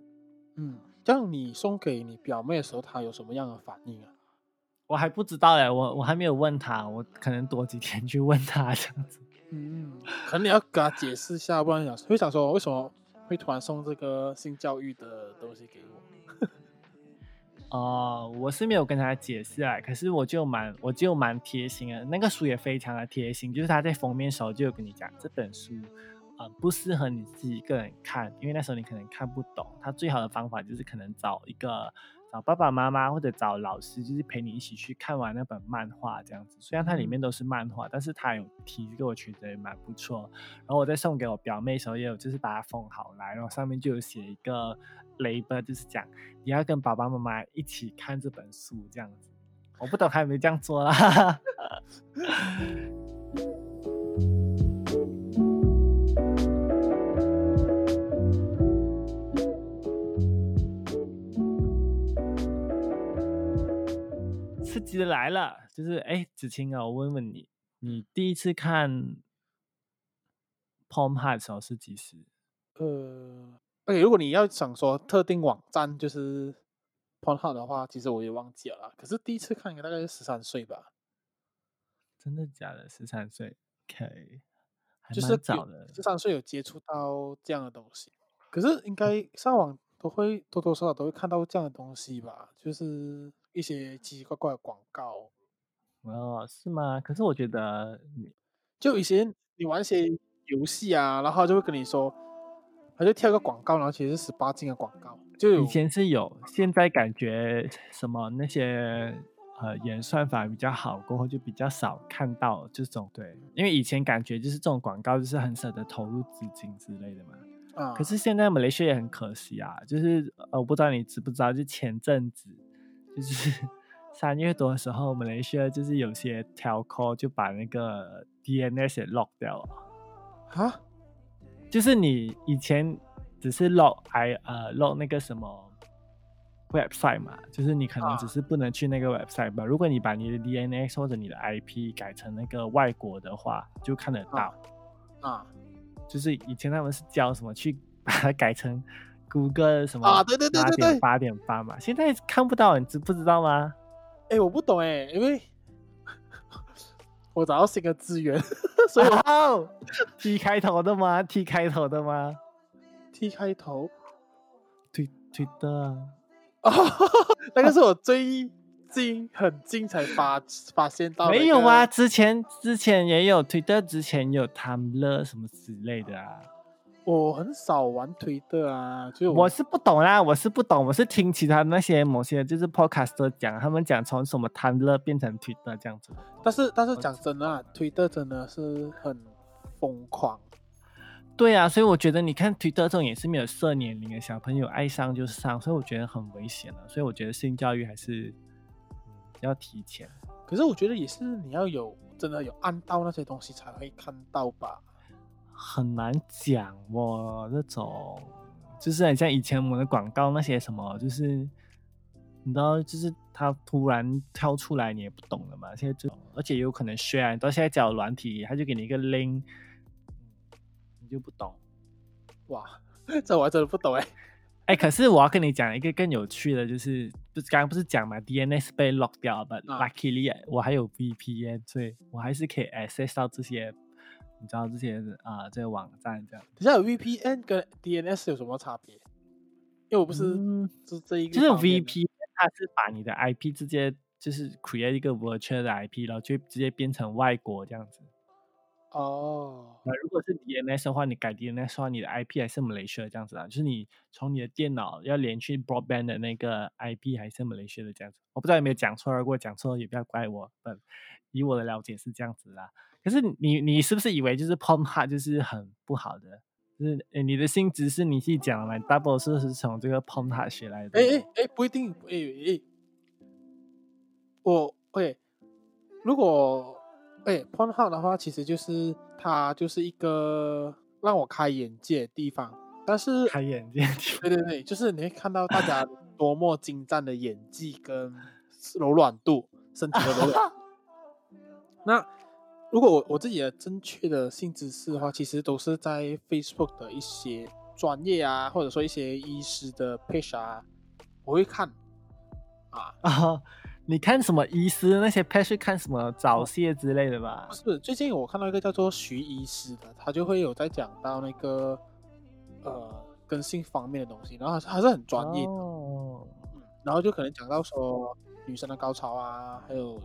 [SPEAKER 2] 嗯，这样你送给你表妹的时候，她有什么样的反应啊？
[SPEAKER 1] 我还不知道哎，我我还没有问她，我可能多几天去问她这样子。
[SPEAKER 2] 嗯，可能你要跟她解释一下，不然想会想说为什么会突然送这个性教育的东西给我？
[SPEAKER 1] 哦，我是没有跟他解释啊，可是我就蛮我就蛮贴心啊，那个书也非常的贴心，就是他在封面时候就有跟你讲这本书啊不适合你自己一个人看，因为那时候你可能看不懂，他最好的方法就是可能找一个。找爸爸妈妈或者找老师，就是陪你一起去看完那本漫画这样子。虽然它里面都是漫画，但是它有提给我觉得也蛮不错。然后我在送给我表妹的时候，也有就是把它封好来，然后上面就有写一个 label，就是讲你要跟爸爸妈妈一起看这本书这样子。我不懂他有没有这样做啦。刺激的来了，就是哎，子清啊，我问问你，你第一次看《Hub》的时候是几时？
[SPEAKER 2] 呃而且如果你要想说特定网站就是 Porn Hub 的话，其实我也忘记了啦。可是第一次看应该大概是十三岁吧？
[SPEAKER 1] 真的假的？十三岁？OK，
[SPEAKER 2] 就是
[SPEAKER 1] 早的。
[SPEAKER 2] 十三岁有接触到这样的东西，可是应该上网都会多多少少都会看到这样的东西吧？就是。一些奇奇怪怪的广告，
[SPEAKER 1] 哦，是吗？可是我觉得，
[SPEAKER 2] 就以前你玩一些游戏啊，然后就会跟你说，他就跳个广告，然后其实是十八禁的广告。就
[SPEAKER 1] 以前是有，现在感觉什么那些呃演算法比较好，过后就比较少看到这种对，因为以前感觉就是这种广告就是很舍得投入资金之类的嘛。
[SPEAKER 2] 啊，
[SPEAKER 1] 可是现在马来西亚也很可惜啊，就是呃我不知道你知不知道，就前阵子就是 三月多的时候，马来西亚就是有些 telco 就把那个 DNS lock 掉了。
[SPEAKER 2] 啊，
[SPEAKER 1] 就是你以前只是 lock i 呃 lock 那个什么 website 嘛，就是你可能只是不能去那个 website 吧。如果你把你的 DNS 或者你的 IP 改成那个外国的话，就看得到。
[SPEAKER 2] 啊，
[SPEAKER 1] 就是以前他们是教什么去把它改成谷歌什么
[SPEAKER 2] 啊？对对对对对，
[SPEAKER 1] 八点八嘛，现在看不到，你知不知道吗？
[SPEAKER 2] 哎，我不懂哎，因为。我找到新的资源，所以我
[SPEAKER 1] 哦，T 开头的吗？T 开头的吗
[SPEAKER 2] ？T 开头，
[SPEAKER 1] 推推的
[SPEAKER 2] 啊，那个是我最近很近才发发现到。
[SPEAKER 1] 没有啊，之前之前也有推的，之前有 Tumblr 什么之类的啊。
[SPEAKER 2] 我很少玩推特啊，就
[SPEAKER 1] 我是不懂啦，我是不懂，我是听其他那些某些就是 podcast 讲，他们讲从什么 Tumblr 变成推特这样子。
[SPEAKER 2] 但是但是讲真的啊，推特真的是很疯狂。
[SPEAKER 1] 对啊，所以我觉得你看推特这种也是没有设年龄的小朋友爱上就上，所以我觉得很危险的。所以我觉得性教育还是要提前。
[SPEAKER 2] 可是我觉得也是你要有真的有按到那些东西才会看到吧。
[SPEAKER 1] 很难讲哦，这种就是很像以前我们的广告那些什么，就是你知道，就是它突然跳出来，你也不懂了嘛。现在就而且有可能 share 到现在讲软体，他就给你一个 link，你就不懂。
[SPEAKER 2] 哇，这我还真的不懂哎。
[SPEAKER 1] 哎，可是我要跟你讲一个更有趣的，就是不是刚刚不是讲嘛，DNS 被 lock 掉了，luckily 我还有 VPN，所以我还是可以 access 到这些。你知道这些啊，这个网站这样。
[SPEAKER 2] 等下，VPN 跟 DNS 有什么差别？因为我不是是这一个。
[SPEAKER 1] 就是 VPN 它是把你的 IP 直接就是 create 一个 virtual 的 IP，然后就直接变成外国这样子。
[SPEAKER 2] 哦。
[SPEAKER 1] 那如果是 DNS 的话，你改 DNS 的话，你的 IP 还是 Malaysia 这样子啊？就是你从你的电脑要连去 broadband 的那个 IP 还是 Malaysia 的这样子。我不知道有没有讲错，如果讲错也不要怪我。嗯，以我的了解是这样子啦。可是你你是不是以为就是 p o m h a 就是很不好的？就是你的性质是你自己讲的，double 是是从这个 p o m h a 学来的？
[SPEAKER 2] 哎哎哎，不一定，哎哎，我哎，如果哎 p o m h a 的话，其实就是它就是一个让我开眼界的地方。但是
[SPEAKER 1] 开眼界，
[SPEAKER 2] 对对对，就是你会看到大家 多么精湛的演技跟柔软度，身体的柔软。那如果我我自己的正确的性知识的话，其实都是在 Facebook 的一些专业啊，或者说一些医师的 page 啊，我会看啊
[SPEAKER 1] 啊，你看什么医师那些 page 看什么早泄之类的吧？
[SPEAKER 2] 不是，最近我看到一个叫做徐医师的，他就会有在讲到那个呃跟性方面的东西，然后还是很专业的，嗯，然后就可能讲到说女生的高潮啊，还有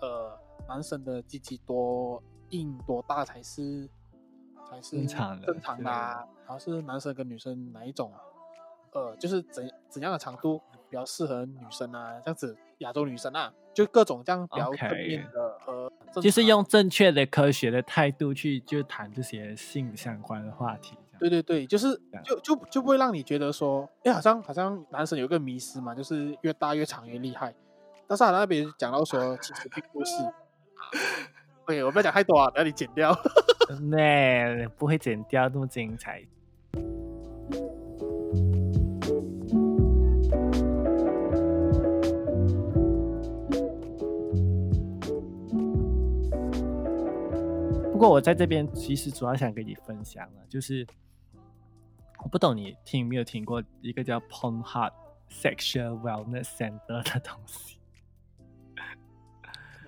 [SPEAKER 2] 呃。男生的鸡鸡多硬多大才是才是正常的？正常的，啊然后是男生跟女生哪一种？呃，就是怎怎样的长度比较适合女生啊？这样子亚洲女生啊，就各种这样比较正面的和，
[SPEAKER 1] 就是用正确的科学的态度去就谈这些性相关的话题。
[SPEAKER 2] 对对对，就是就就就不会让你觉得说，哎，好像好像男生有个迷失嘛，就是越大越长越厉害。但是他那边讲到说，其实并不是。OK，我不要讲太多啊，等下你剪掉。
[SPEAKER 1] 那不会剪掉，那么精彩。不过我在这边其实主要想跟你分享的，就是我不懂你听没有听过一个叫 Pornhub Sexual Wellness Center 的东西。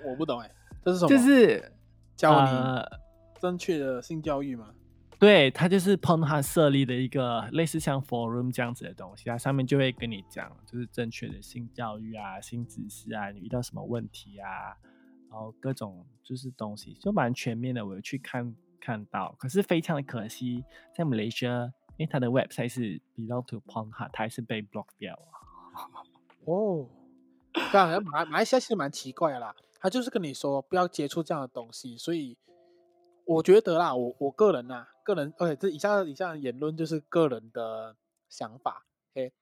[SPEAKER 2] 我不懂哎。这是什么？
[SPEAKER 1] 就是
[SPEAKER 2] 教你正确的性教育吗？
[SPEAKER 1] 对，它就是 p o n h 设立的一个类似像 forum 这样子的东西，它上面就会跟你讲，就是正确的性教育啊、性知识啊，你遇到什么问题啊，然后各种就是东西就蛮全面的。我有去看看到，可是非常的可惜，在马来西亚，因为它的 website 是 belong to Pornhub，它还是被 block 掉了。
[SPEAKER 2] 哦，当然马马来西亚其实蛮奇怪的啦，他就是跟你说不要接触这样的东西，所以我觉得啦，我我个人呐，个人而且这以下以下的言论就是个人的想法，OK，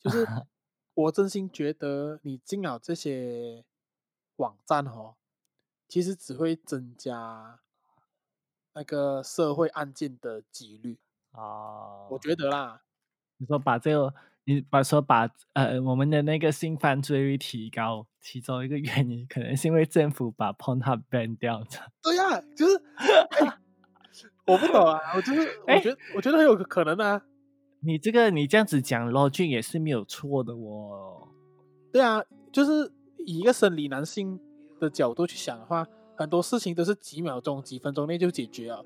[SPEAKER 2] 就是 我真心觉得你进了这些网站哦，其实只会增加那个社会案件的几率
[SPEAKER 1] 啊，
[SPEAKER 2] 我觉得啦，
[SPEAKER 1] 你说把这个。你把说把呃我们的那个性犯罪率提高，其中一个原因可能是因为政府把 Pornhub ban 掉的。
[SPEAKER 2] 对呀，就是 我不懂啊，我就是我觉得我觉得很有可能啊。
[SPEAKER 1] 你这个你这样子讲，logic 也是没有错的哦。
[SPEAKER 2] 对啊，就是以一个生理男性的角度去想的话，很多事情都是几秒钟、几分钟内就解决了。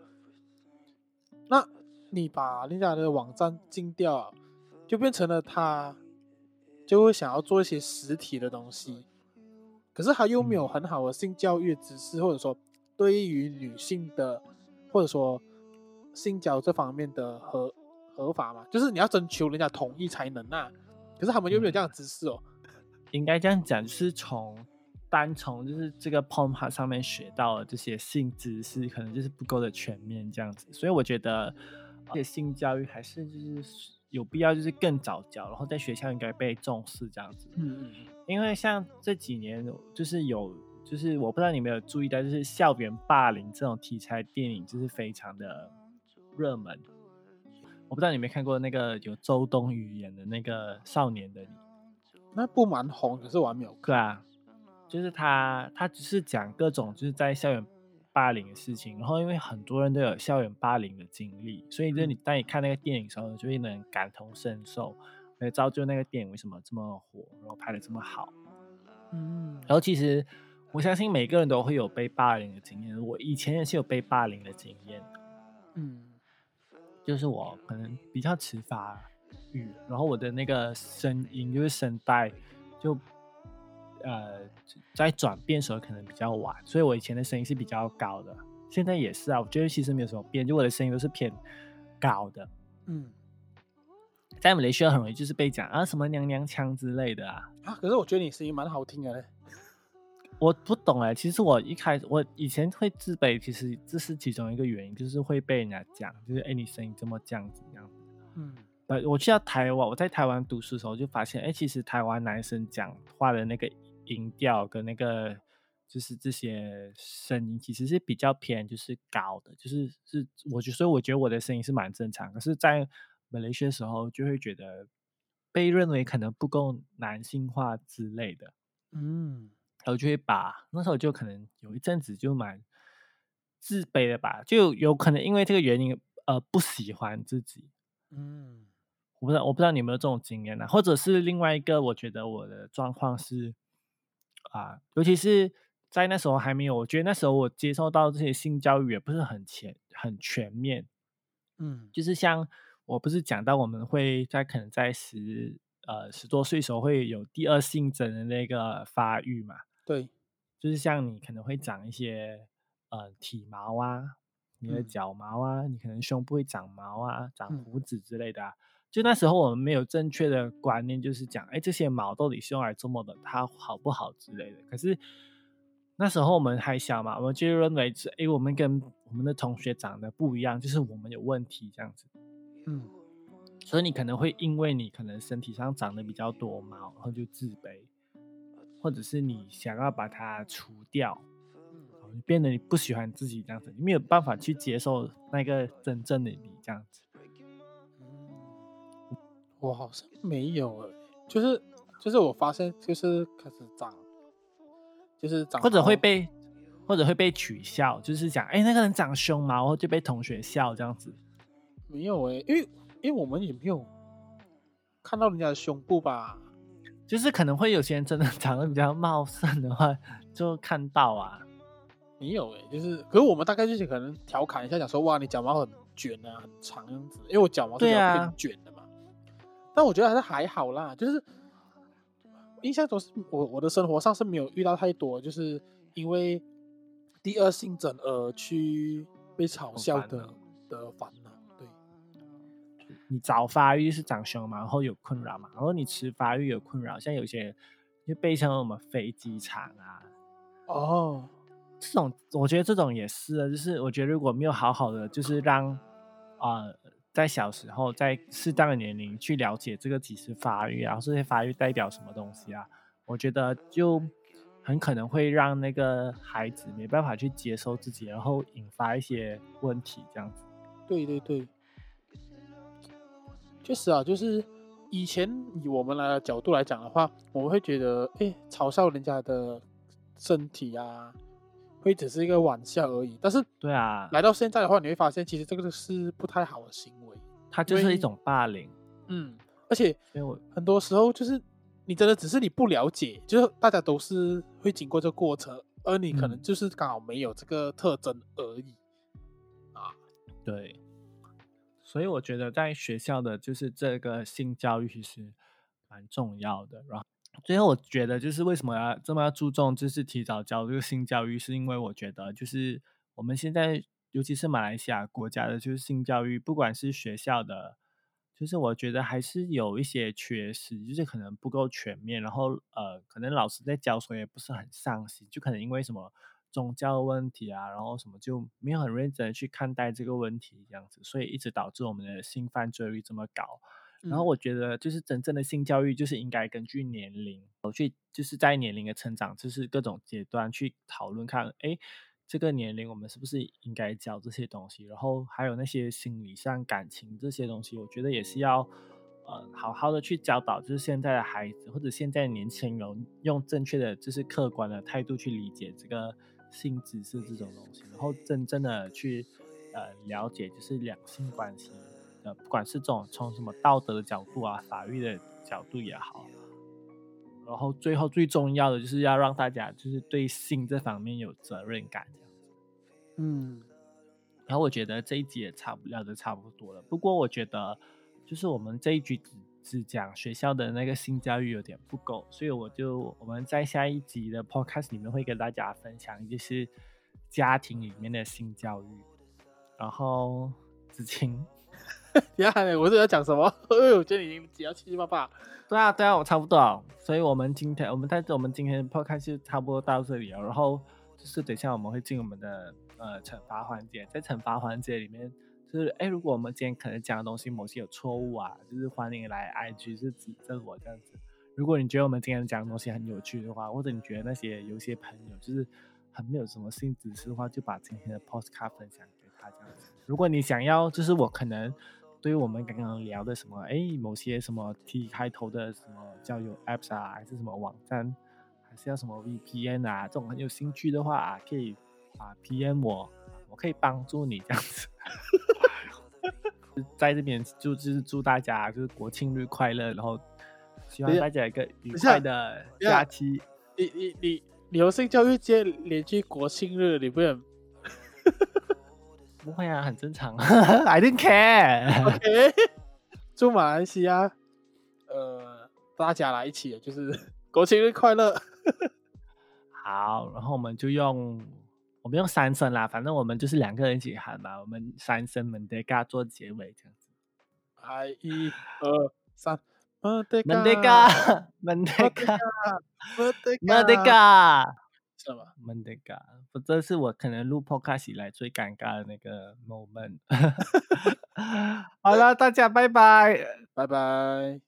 [SPEAKER 2] 那你把人家的网站禁掉。就变成了他就会想要做一些实体的东西，可是他又没有很好的性教育知识，或者说对于女性的或者说性交这方面的合合法嘛，就是你要征求人家同意才能啊。可是他们又没有这样的知识哦。
[SPEAKER 1] 应该这样讲，就是从单从就是这个 p o m 上面学到的这些性知识，可能就是不够的全面这样子。所以我觉得，这些性教育还是就是。有必要就是更早教，然后在学校应该被重视这样子。
[SPEAKER 2] 嗯嗯。
[SPEAKER 1] 因为像这几年就是有，就是我不知道你有没有注意到，就是校园霸凌这种题材电影就是非常的热门。我不知道你没看过那个有周冬雨演的那个《少年的你》，
[SPEAKER 2] 那部蛮红，可是我还没有看。
[SPEAKER 1] 对啊，就是他，他只是讲各种就是在校园。霸凌的事情，然后因为很多人都有校园霸凌的经历，所以就你当你看那个电影的时候，就会能感同身受，来造就那个电影为什么这么火，然后拍的这么好。
[SPEAKER 2] 嗯，
[SPEAKER 1] 然后其实我相信每个人都会有被霸凌的经验，我以前也是有被霸凌的经验。
[SPEAKER 2] 嗯，
[SPEAKER 1] 就是我可能比较迟发育，然后我的那个声音就是声带就。呃，在转变时候可能比较晚，所以我以前的声音是比较高的，现在也是啊。我觉得其实没有什么变，就我的声音都是偏高的。
[SPEAKER 2] 嗯，
[SPEAKER 1] 在马来西亚很容易就是被讲啊什么娘娘腔之类的啊。
[SPEAKER 2] 啊，可是我觉得你声音蛮好听的嘞。
[SPEAKER 1] 我不懂哎，其实我一开始我以前会自卑，其实这是其中一个原因，就是会被人家讲，就是哎你声音这么这样子这样子。
[SPEAKER 2] 嗯。
[SPEAKER 1] 呃，我去到台湾，我在台湾读书的时候就发现，哎，其实台湾男生讲话的那个。音调跟那个就是这些声音其实是比较偏就是高的，就是是我觉所以我觉得我的声音是蛮正常，可是，在马来西亚时候就会觉得被认为可能不够男性化之类的，
[SPEAKER 2] 嗯，
[SPEAKER 1] 然后就会把那时候就可能有一阵子就蛮自卑的吧，就有可能因为这个原因呃不喜欢自己，
[SPEAKER 2] 嗯，
[SPEAKER 1] 我不知道我不知道你有没有这种经验呢？或者是另外一个，我觉得我的状况是。啊，尤其是在那时候还没有，我觉得那时候我接受到这些性教育也不是很全很全面，
[SPEAKER 2] 嗯，
[SPEAKER 1] 就是像我不是讲到我们会在可能在十呃十多岁时候会有第二性征的那个发育嘛，
[SPEAKER 2] 对，
[SPEAKER 1] 就是像你可能会长一些呃体毛啊，你的脚毛啊，你可能胸部会长毛啊，长胡子之类的。就那时候我们没有正确的观念，就是讲，哎，这些毛到底是用来做么的？它好不好之类的。可是那时候我们还小嘛，我们就认为是，哎，我们跟我们的同学长得不一样，就是我们有问题这样子。
[SPEAKER 2] 嗯，
[SPEAKER 1] 所以你可能会因为你可能身体上长得比较多毛，然后就自卑，或者是你想要把它除掉，嗯，变得你不喜欢自己这样子，你没有办法去接受那个真正的你这样子。
[SPEAKER 2] 我好像没有诶，就是就是我发现就是开始长，就是长
[SPEAKER 1] 或者会被或者会被取笑，就是讲哎那个人长胸毛，然后就被同学笑这样子。
[SPEAKER 2] 没有诶，因为因为我们也没有看到人家的胸部吧，
[SPEAKER 1] 就是可能会有些人真的 长得比较茂盛的话，就看到啊。
[SPEAKER 2] 没有诶，就是可是我们大概就是可能调侃一下，讲说哇你脚毛很卷啊，很长样子，因为我脚毛是比较偏卷的嘛。但我觉得还是还好啦，就是印象中是我我的生活上是没有遇到太多，就是因为第二性征而去被嘲笑的的烦恼。对，
[SPEAKER 1] 你早发育是长胸嘛，然后有困扰嘛，然后你迟发育有困扰，像有些就被称为什么飞机场啊，
[SPEAKER 2] 哦，
[SPEAKER 1] 这种我觉得这种也是，就是我觉得如果没有好好的，就是让啊。在小时候，在适当的年龄去了解这个几时发育，然后这些发育代表什么东西啊？我觉得就很可能会让那个孩子没办法去接受自己，然后引发一些问题，这样子。
[SPEAKER 2] 对对对，确实啊，就是以前以我们来的角度来讲的话，我们会觉得，哎，嘲笑人家的身体啊。会只是一个玩笑而已，但是
[SPEAKER 1] 对啊，
[SPEAKER 2] 来到现在的话，你会发现其实这个是不太好的行为，
[SPEAKER 1] 它就是一种霸凌。
[SPEAKER 2] 嗯，而且很多时候就是你真的只是你不了解，就是大家都是会经过这个过程，而你可能就是刚好没有这个特征而已。啊，
[SPEAKER 1] 对，所以我觉得在学校的就是这个性教育其实蛮重要的，然后。最后，我觉得就是为什么要这么要注重，就是提早教这个性教育，是因为我觉得就是我们现在，尤其是马来西亚国家的，就是性教育，不管是学校的，就是我觉得还是有一些缺失，就是可能不够全面，然后呃，可能老师在教时候也不是很上心，就可能因为什么宗教问题啊，然后什么就没有很认真的去看待这个问题，这样子，所以一直导致我们的性犯罪率这么高。然后我觉得，就是真正的性教育，就是应该根据年龄，我去就是在年龄的成长，就是各种阶段去讨论看，哎，这个年龄我们是不是应该教这些东西？然后还有那些心理上、感情这些东西，我觉得也是要，呃，好好的去教导，就是现在的孩子或者现在年轻人，用正确的、就是客观的态度去理解这个性知识这种东西，然后真正的去呃了解，就是两性关系。呃，不管是这种从什么道德的角度啊，法律的角度也好，然后最后最重要的就是要让大家就是对性这方面有责任感，这样子。
[SPEAKER 2] 嗯，
[SPEAKER 1] 然后我觉得这一集也差不聊的差不多了。不过我觉得就是我们这一局只只讲学校的那个性教育有点不够，所以我就我们在下一集的 podcast 里面会跟大家分享，就是家庭里面的性教育。然后子晴。
[SPEAKER 2] 呀，我是要讲什么？哎我觉得你已经讲七七八八。
[SPEAKER 1] 对啊，对啊，我差不多。所以，我们今天，我们在我们今天 podcast 就差不多到这里了。然后，就是等一下我们会进我们的呃惩罚环节。在惩罚环节里面，就是哎，如果我们今天可能讲的东西某些有错误啊，就是欢迎来 IG 是指正我这样子。如果你觉得我们今天讲的东西很有趣的话，或者你觉得那些有些朋友就是很没有什么性知识的话，就把今天的 podcast 分享给他这样子。如果你想要，就是我可能。对于我们刚刚聊的什么，哎，某些什么 T 开头的什么交友 Apps 啊，还是什么网站，还是要什么 VPN 啊，这种很有兴趣的话啊，可以啊 PM 我，我可以帮助你这样子。在这边就就是祝大家就是国庆日快乐，然后希望大家一个愉快的假期。
[SPEAKER 2] 你你你你有性教育界连续国庆日，你不能？
[SPEAKER 1] 不会啊，很正常。I didn't care。
[SPEAKER 2] OK，祝马来西亚，呃，大家来一起，就是 国庆日快乐。
[SPEAKER 1] 好，然后我们就用我们用三声啦，反正我们就是两个人一起喊嘛，我们三声 m 德 n d 做结尾这样子。
[SPEAKER 2] 来，一、二、三 m 德
[SPEAKER 1] n d 嘎
[SPEAKER 2] 是吗？
[SPEAKER 1] 闷的尬，不，这是我可能录 podcast 以来最尴尬的那个 moment。好了，大家拜拜，
[SPEAKER 2] 拜拜。